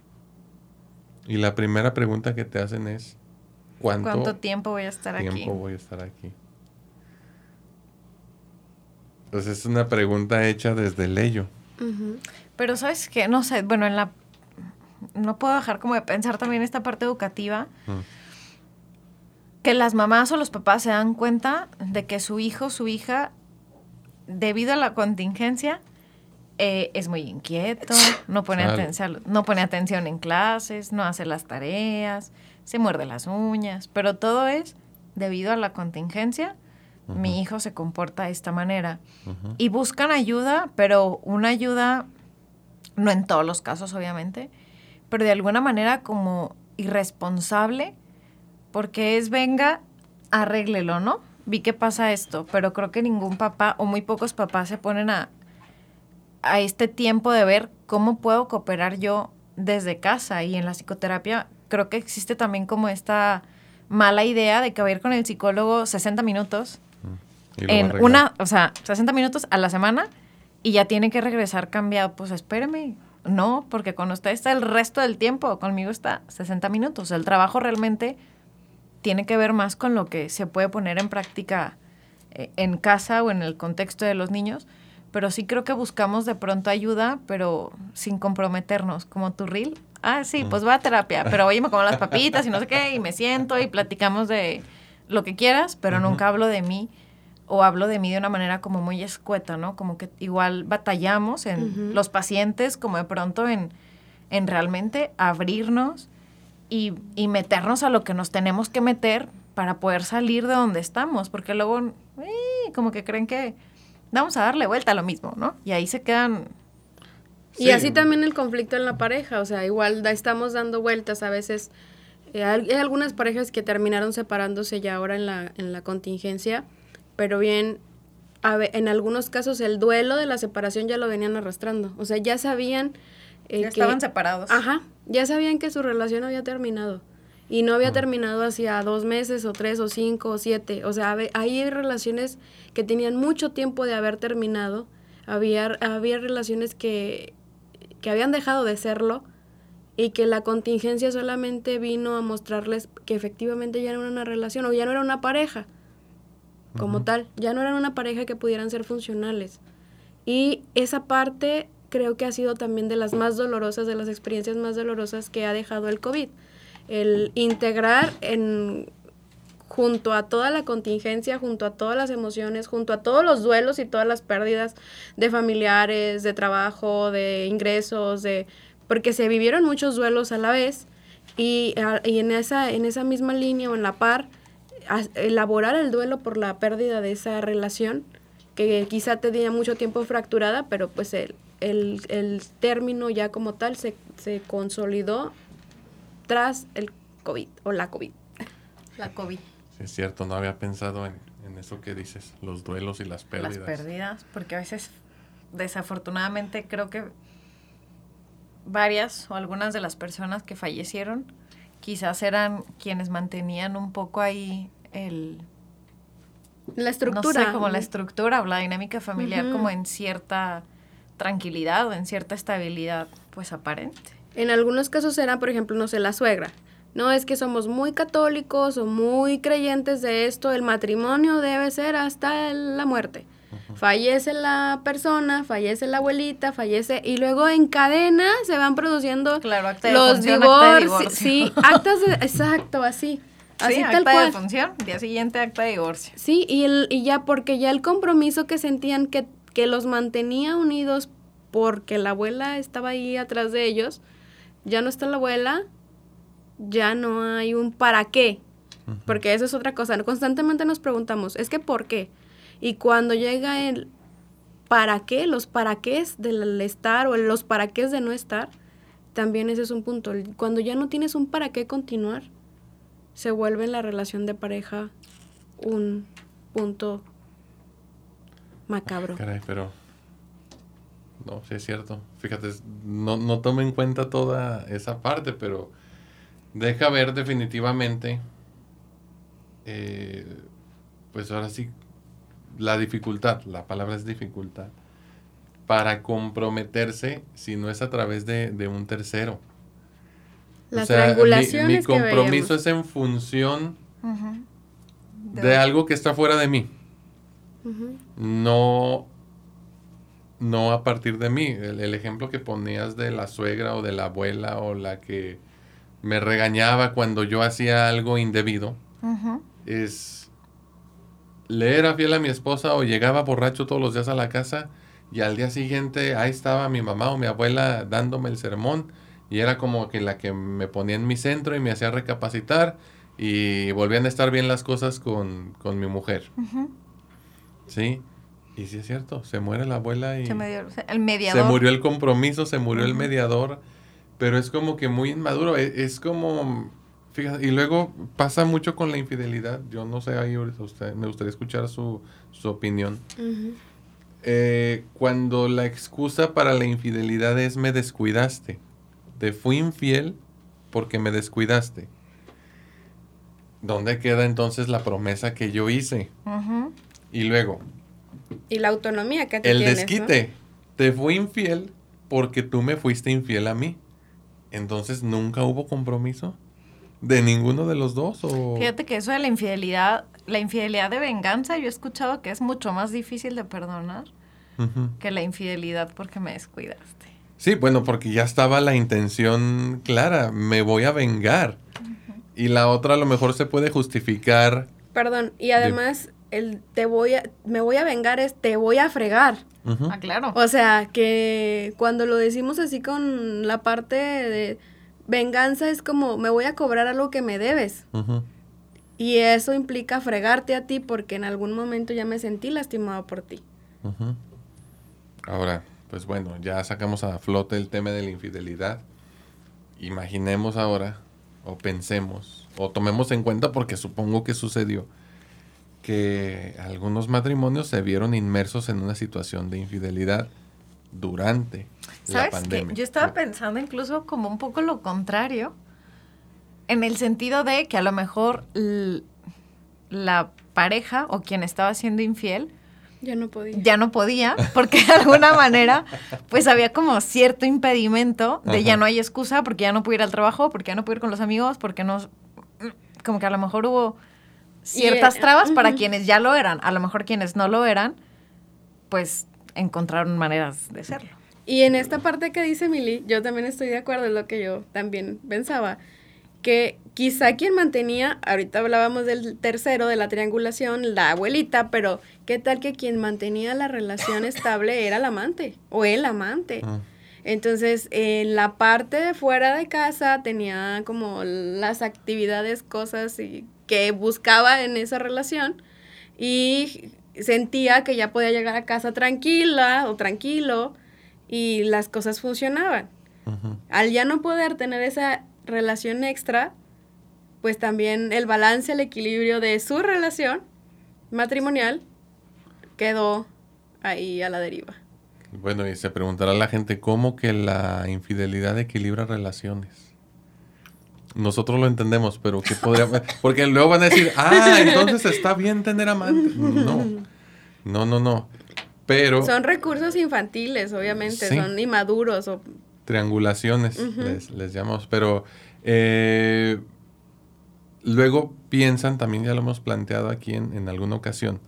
Y la primera pregunta que te hacen es, ¿cuánto, tiempo voy a estar aquí? voy a estar aquí? Entonces es una pregunta hecha desde el ello. Pero sabes que, no sé, bueno, en la... No puedo dejar como de pensar también esta parte educativa. Que las mamás o los papás se dan cuenta de que su hijo, su hija, debido a la contingencia, eh, es muy inquieto, no pone, atención, no pone atención en clases, no hace las tareas, se muerde las uñas, pero todo es debido a la contingencia. Mi hijo se comporta de esta manera. Y buscan ayuda, pero una ayuda, no en todos los casos obviamente, pero de alguna manera como irresponsable, porque es venga, arréglelo, ¿no? Vi que pasa esto, pero creo que ningún papá o muy pocos papás se ponen a, a este tiempo de ver cómo puedo cooperar yo desde casa y en la psicoterapia creo que existe también como esta mala idea de que va a ir con el psicólogo 60 minutos mm. en una, o sea, 60 minutos a la semana y ya tiene que regresar cambiado. Pues espéreme, no, porque con usted está el resto del tiempo, conmigo está 60 minutos. El trabajo realmente tiene que ver más con lo que se puede poner en práctica eh, en casa o en el contexto de los niños pero sí creo que buscamos de pronto ayuda, pero sin comprometernos, como tu reel. Ah, sí, pues va a terapia, pero oye, me como las papitas y no sé qué, y me siento y platicamos de lo que quieras, pero nunca hablo de mí o hablo de mí de una manera como muy escueta, ¿no? Como que igual batallamos en los pacientes, como de pronto en, en realmente abrirnos y, y, meternos a lo que nos tenemos que meter para poder salir de donde estamos, porque luego, como que creen que vamos a darle vuelta a lo mismo, ¿no? Y ahí se quedan... Y así también el conflicto en la pareja, o sea, igual estamos dando vueltas a veces. Eh, hay algunas parejas que terminaron separándose ya ahora en la, en la contingencia, pero bien, en algunos casos el duelo de la separación ya lo venían arrastrando, o sea, ya sabían... Eh, ya estaban separados. Ajá, ya sabían que su relación había terminado y no había terminado hacía dos meses o tres o cinco o siete. O sea, hay relaciones que tenían mucho tiempo de haber terminado, había, había relaciones que, que habían dejado de serlo y que la contingencia solamente vino a mostrarles que efectivamente ya no era una relación o ya no era una pareja como tal, ya no eran una pareja que pudieran ser funcionales. Y esa parte creo que ha sido también de las más dolorosas, de las experiencias más dolorosas que ha dejado el COVID el integrar en junto a toda la contingencia, junto a todas las emociones, junto a todos los duelos y todas las pérdidas de familiares, de trabajo, de ingresos, de porque se vivieron muchos duelos a la vez y, y en, esa, en esa misma línea o en la par, elaborar el duelo por la pérdida de esa relación que quizá tenía mucho tiempo fracturada, pero pues el, el, el término ya como tal se, se consolidó tras el COVID o la COVID. La COVID. Sí, es cierto, no había pensado en, eso que dices, los duelos y las pérdidas. Las pérdidas, porque a veces, desafortunadamente, creo que varias o algunas de las personas que fallecieron quizás eran quienes mantenían un poco ahí el... La estructura. No sé, como la estructura o la dinámica familiar como en cierta tranquilidad o en cierta estabilidad pues aparente. En algunos casos era, por ejemplo, no sé, la suegra. No es que somos muy católicos o muy creyentes de esto, el matrimonio debe ser hasta la muerte. Fallece la persona, fallece la abuelita, fallece y luego en cadena se van produciendo los divorcios. Sí, actas de, exacto, así. Así tal acta cual. de función, día siguiente acta de divorcio. Sí, y, el, y ya porque ya el compromiso que sentían que, que los mantenía unidos porque la abuela estaba ahí atrás de ellos, ya no está la abuela, ya no hay un para qué. Porque eso es otra cosa. Constantemente nos preguntamos, ¿es que por qué? Y cuando llega el para qué, los para qué del estar o los para qué de no estar, también ese es un punto. Cuando ya no tienes un para qué continuar, se vuelve en la relación de pareja un punto macabro. Caray, pero no, sí es cierto. Fíjate, no, no tomo en cuenta toda esa parte, pero deja ver definitivamente, eh, pues ahora sí, la dificultad, la palabra es dificultad, para comprometerse si no es a través de, un tercero. La o sea, mi, compromiso es en función de, algo que está fuera de mí. No no a partir de mí. El, ejemplo que ponías de la suegra o de la abuela o la que me regañaba cuando yo hacía algo indebido es le era fiel a mi esposa o llegaba borracho todos los días a la casa y al día siguiente ahí estaba mi mamá o mi abuela dándome el sermón y era como que la que me ponía en mi centro y me hacía recapacitar y volvían a estar bien las cosas con, mi mujer. ¿Sí? Y sí es cierto, se muere la abuela y... Se, el mediador. se murió el compromiso, se murió el mediador, pero es como que muy inmaduro, e, es como y luego pasa mucho con la infidelidad. Yo no sé, ahí usted, me gustaría escuchar su, opinión. Eh, cuando la excusa para la infidelidad es me descuidaste. Te fui infiel porque me descuidaste. ¿Dónde queda entonces la promesa que yo hice? Y luego. Y la autonomía que te El desquite. Te fui infiel porque tú me fuiste infiel a mí. Entonces nunca hubo compromiso. ¿De ninguno de los dos? O... Fíjate que eso de la infidelidad, la infidelidad de venganza, yo he escuchado que es mucho más difícil de perdonar que la infidelidad porque me descuidaste. Sí, bueno, porque ya estaba la intención clara, me voy a vengar. Y la otra a lo mejor se puede justificar. Perdón, y además el te voy a, me voy a vengar es te voy a fregar. Ah, claro. O sea, que cuando lo decimos así con la parte de venganza es como, me voy a cobrar algo que me debes. Y eso implica fregarte a ti porque en algún momento ya me sentí lastimado por ti. Ahora, pues bueno, ya sacamos a flote el tema de la infidelidad. Imaginemos ahora, o pensemos, o tomemos en cuenta porque supongo que sucedió, que algunos matrimonios se vieron inmersos en una situación de infidelidad durante la pandemia. Yo estaba pensando incluso como un poco lo contrario, en el sentido de que a lo mejor la pareja o quien estaba siendo infiel ya no podía. Ya no podía, porque de alguna manera, pues había como cierto impedimento de ya no hay excusa, porque ya no puedo ir al trabajo, porque ya no puedo ir con los amigos, porque no. Como que a lo mejor hubo ciertas eh, trabas para quienes ya lo eran. A lo mejor quienes no lo eran, pues encontraron maneras de serlo. Y en esta parte que dice Mili, yo también estoy de acuerdo en lo que yo también pensaba, que quizá quien mantenía, ahorita hablábamos del tercero, de la triangulación, la abuelita, pero ¿qué tal que quien mantenía la relación estable era el amante o el amante? Ah. Entonces, en la parte de fuera de casa tenía como las actividades, cosas que buscaba en esa relación y sentía que ya podía llegar a casa tranquila o tranquilo y las cosas funcionaban. Al ya no poder tener esa relación extra, pues también el balance, el equilibrio de su relación matrimonial quedó ahí a la deriva. Bueno, y se preguntará la gente cómo que la infidelidad equilibra relaciones. Nosotros lo entendemos, pero ¿qué podría...? Porque luego van a decir, ah, entonces está bien tener amante. No, no, no, no. Pero... Son recursos infantiles, obviamente, son inmaduros o... Triangulaciones, les, les, llamamos. Pero eh, luego piensan, también ya lo hemos planteado aquí en, en alguna ocasión,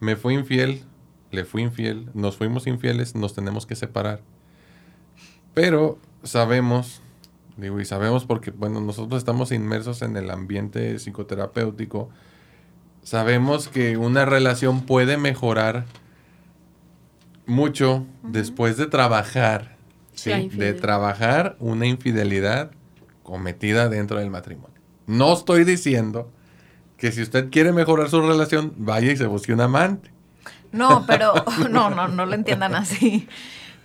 me fui infiel, le fui infiel, nos fuimos infieles, nos tenemos que separar. Pero sabemos, digo, y sabemos porque, bueno, nosotros estamos inmersos en el ambiente psicoterapéutico, sabemos que una relación puede mejorar mucho después de trabajar, ¿sí? De trabajar una infidelidad cometida dentro del matrimonio. No estoy diciendo que si usted quiere mejorar su relación, vaya y se busque un amante. No, pero no, no, no lo entiendan así.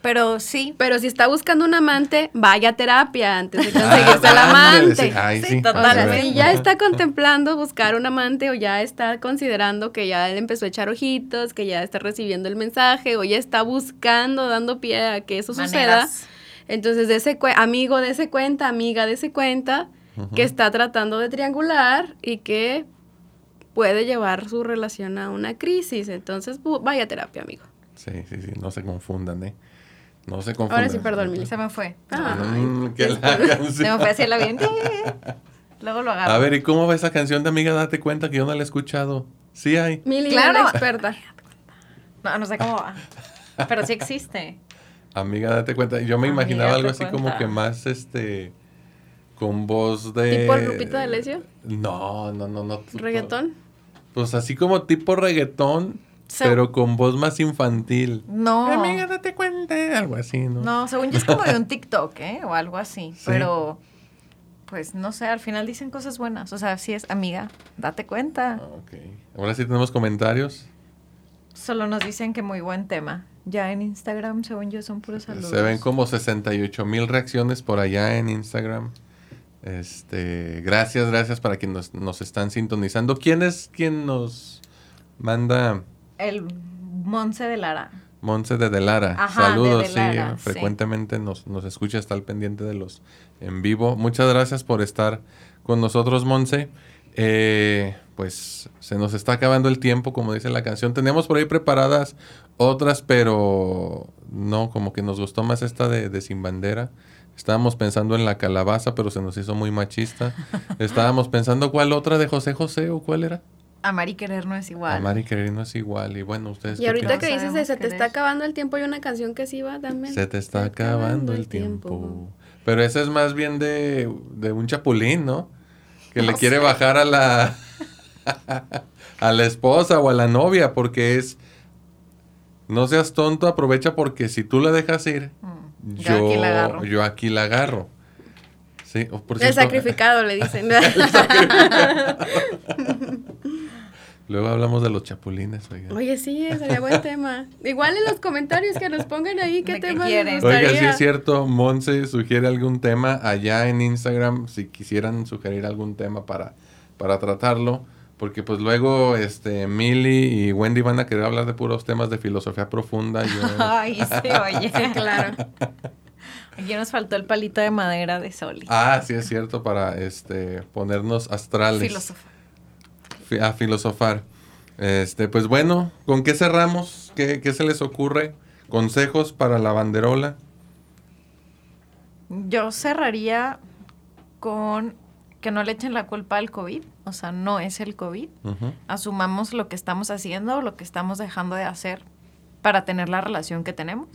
Pero sí. Pero si está buscando un amante, vaya a terapia antes de conseguirse al amante. Sí, totalmente. si ya está contemplando buscar un amante o ya está considerando que ya él empezó a echar ojitos, que ya está recibiendo el mensaje o ya está buscando, dando pie a que eso suceda. Entonces, de ese amigo de ese cuenta, amiga de ese cuenta, que está tratando de triangular y que puede llevar su relación a una crisis. Entonces, vaya terapia, amigo. Sí, sí, sí, no se confundan, ¿eh? No se confundan. Ahora sí, perdón, Mili. Se me fue. Que la se me fue hacia la bien. Luego lo agarro. A ver, ¿y cómo va esa canción de Amiga? Date cuenta que yo no la he escuchado. Sí hay. Mili, claro. experta. No, no sé cómo va. Pero sí existe. Amiga, date cuenta. Yo me imaginaba algo así como que más, este, con voz de... ¿Tipo Lupita de Alessio? No, no, no, no. ¿Reggaetón? Pues así como tipo reggaetón, pero con voz más infantil. No. Amiga, date cuenta, algo así, ¿no? No, según yo es como de un TikTok, ¿eh? O algo así. Pero, pues no sé, al final dicen cosas buenas. O sea, si es amiga, date cuenta. Ok. Ahora sí tenemos comentarios. Solo nos dicen que muy buen tema. Ya en Instagram, según yo, son puros saludos. Se ven como 68 mil reacciones por allá en Instagram. Este, gracias, gracias para quienes nos, están sintonizando. ¿Quién es quien nos manda? El Monse de Lara. Monse de, Lara. Saludos, sí, frecuentemente nos, nos escucha, está al pendiente de los en vivo. Muchas gracias por estar con nosotros, Monse. Eh, pues se nos está acabando el tiempo, como dice la canción. Tenemos por ahí preparadas otras, pero no, como que nos gustó más esta de, de Sin Bandera. Estábamos pensando en la calabaza, pero se nos hizo muy machista. Estábamos pensando cuál otra de José José o cuál era. Amar y querer no es igual. Amar y querer no es igual. Y bueno, ustedes. Y ahorita que dices, se te está acabando el tiempo, hay una canción que sí va también. Se te está acabando, el tiempo. Pero esa es más bien de, de un chapulín, ¿no? Que le quiere bajar a la. a la esposa o a la novia, porque es. No seas tonto, aprovecha porque si tú la dejas ir. Mm yo, aquí la agarro. Yo aquí la agarro. Sí, el sacrificado le dicen. Luego hablamos de los chapulines, oiga. Oye, sí, sería buen tema. Igual en los comentarios que nos pongan ahí qué tema quieren. Oiga, sí es cierto, Monse sugiere algún tema allá en Instagram, si quisieran sugerir algún tema para, para tratarlo, porque pues luego este Milly y Wendy van a querer hablar de puros temas de filosofía profunda. Ay, sí, oye, claro. Aquí nos faltó el palito de madera de Soli. Ah, sí es cierto, para este ponernos astrales. Filosofar. A filosofar. Este, pues bueno, ¿con qué cerramos? ¿Qué, ¿Qué se les ocurre? ¿Consejos para la banderola? Yo cerraría con que no le echen la culpa al COVID, o sea, no es el COVID. Asumamos lo que estamos haciendo o lo que estamos dejando de hacer para tener la relación que tenemos.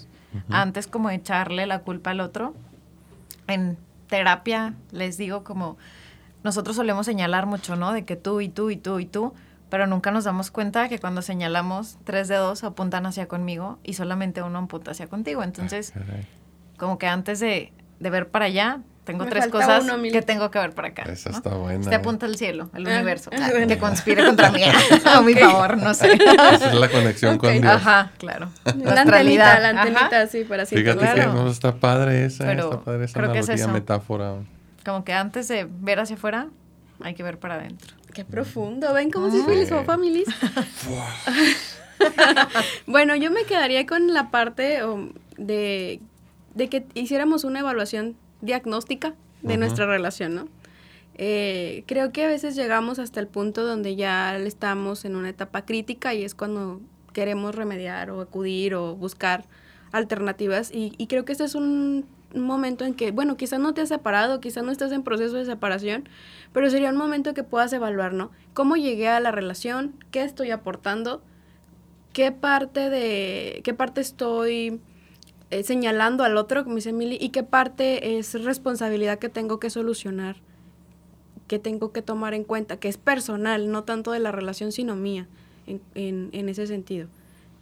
Antes como echarle la culpa al otro. En terapia les digo como nosotros solemos señalar mucho, ¿no? De que tú y tú y tú y tú, pero nunca nos damos cuenta que cuando señalamos tres dedos apuntan hacia conmigo y solamente uno apunta hacia contigo. Entonces, como que antes de, de ver para allá, tengo tres cosas que tengo que ver por acá. Esa está buena. Este apunta al cielo, al ah, universo, ah, que conspire contra mí. a mi favor, no sé. Esa es la conexión con Dios. Ajá, claro. La antenita, la antenita, así, para así. Fíjate que no, está padre esa, está padre esa analogía, metáfora. Como que antes de ver hacia afuera, hay que ver para adentro. Qué profundo. ¿Ven cómo si feliz o familias? bueno, yo me quedaría con la parte de, de que hiciéramos una evaluación diagnóstica de nuestra relación, ¿no? Eh, creo que a veces llegamos hasta el punto donde ya estamos en una etapa crítica y es cuando queremos remediar o acudir o buscar alternativas y, y creo que este es un momento en que, bueno, quizás no te has separado, quizás no estás en proceso de separación, pero sería un momento que puedas evaluar, ¿no? ¿Cómo llegué a la relación? ¿Qué estoy aportando? ¿Qué parte de, qué parte estoy eh, señalando al otro, como dice Emily, y qué parte es responsabilidad que tengo que solucionar, que tengo que tomar en cuenta, que es personal, no tanto de la relación, sino mía, en, en, en ese sentido.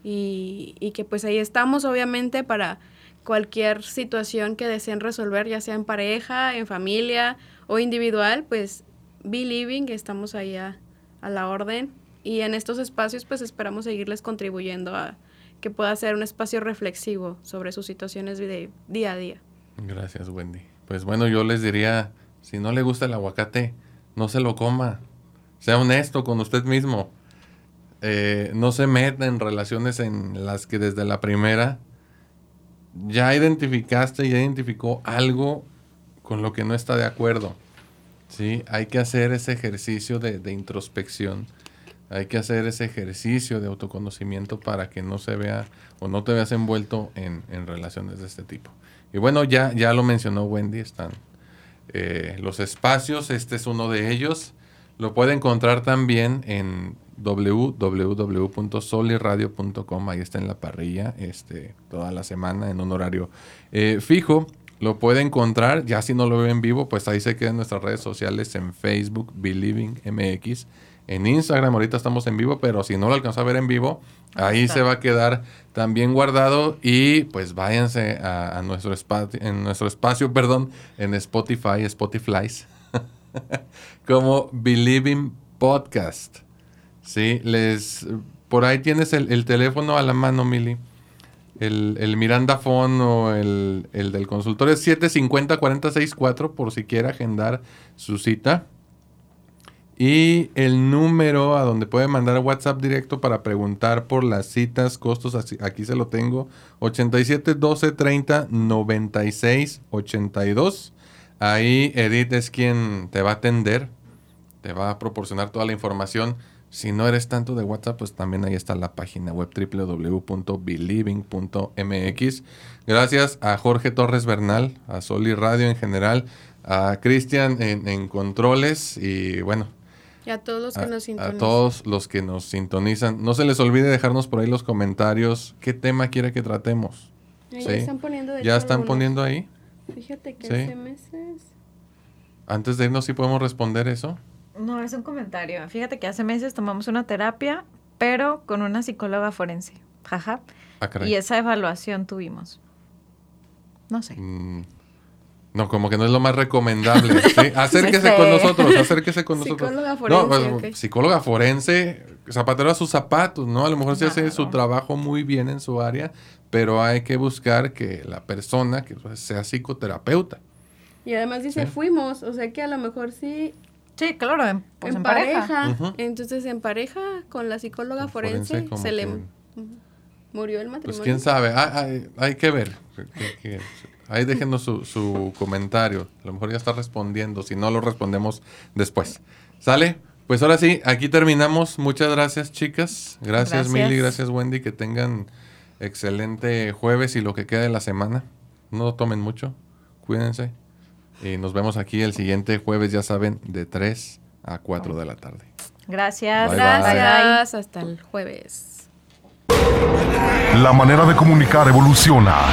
Y, y que pues ahí estamos, obviamente, para cualquier situación que deseen resolver, ya sea en pareja, en familia o individual, pues be living, estamos ahí a, a la orden. Y en estos espacios, pues esperamos seguirles contribuyendo a, que pueda ser un espacio reflexivo sobre sus situaciones de día a día. Gracias, Wendy. Pues bueno, yo les diría, si no le gusta el aguacate, no se lo coma. Sea honesto con usted mismo. Eh, no se meta en relaciones en las que desde la primera ya identificaste, ya identificó algo con lo que no está de acuerdo. ¿sí? Hay que hacer ese ejercicio de, de introspección hay que hacer ese ejercicio de autoconocimiento para que no se vea o no te veas envuelto en, relaciones de este tipo. Y bueno, ya, ya lo mencionó Wendy, están eh, los espacios, este es uno de ellos. Lo puede encontrar también en www.soliradio.com, ahí está en la parrilla, este, toda la semana en un horario eh, fijo. Lo puede encontrar, ya si no lo ve en vivo, pues ahí se quedan nuestras redes sociales en Facebook, Believing MX en Instagram. Ahorita estamos en vivo, pero si no lo alcanzó a ver en vivo, ahí se va a quedar también guardado y pues váyanse a, nuestro espacio, en nuestro espacio, perdón, en Spotify, Spotify, como Believing Podcast. Sí, les, por ahí tienes el, teléfono a la mano, Mili. El, el, Miranda Phone o el, el del consultorio es 750-464 por si quiere agendar su cita. Y el número a donde puede mandar WhatsApp directo para preguntar por las citas, costos, aquí se lo tengo, 87 12 30 96 82. Ahí Edith es quien te va a atender, te va a proporcionar toda la información. Si no eres tanto de WhatsApp, pues también ahí está la página web www.believing.mx. Gracias a Jorge Torres Bernal, a Soli Radio en general, a Cristian en, en controles y bueno, y a todos los que nos sintonizan. A todos los que nos sintonizan. No se les olvide dejarnos por ahí los comentarios. ¿Ququé tema quiere que tratemos? Ya están poniendo, ¿Ya están poniendo ahí? Fíjate que hace meses. Antes de irnos, ¿sí podemos responder eso? No, es un comentario. Fíjate que hace meses tomamos una terapia, pero con una psicóloga forense. Jaja. Ah, y esa evaluación tuvimos. No sé. Mm, no, como que no es lo más recomendable. Acérquese con nosotros, acérquese con nosotros. Psicóloga forense. No, pues, psicóloga forense, zapatero a sus zapatos, ¿no? A lo mejor se hace su trabajo muy bien en su área, pero hay que buscar que la persona que pues, sea psicoterapeuta. Y además dice fuimos, o sea que a lo mejor sí. Sí, claro, en, pues, pareja. Entonces en pareja con la psicóloga forense, se le murió el matrimonio. Pues quién sabe, hay, que ver. Ahí déjenos su, comentario. A lo mejor ya está respondiendo. Si no, lo respondemos después. ¿Sale? Pues ahora sí, aquí terminamos. Muchas gracias, chicas. Gracias, Mili. Gracias, Wendy. Que tengan excelente jueves y lo que queda de la semana. No tomen mucho. Cuídense. Y nos vemos aquí el siguiente jueves, ya saben, de 3 a 4 de la tarde. Gracias. gracias. Hasta el jueves. La manera de comunicar evoluciona.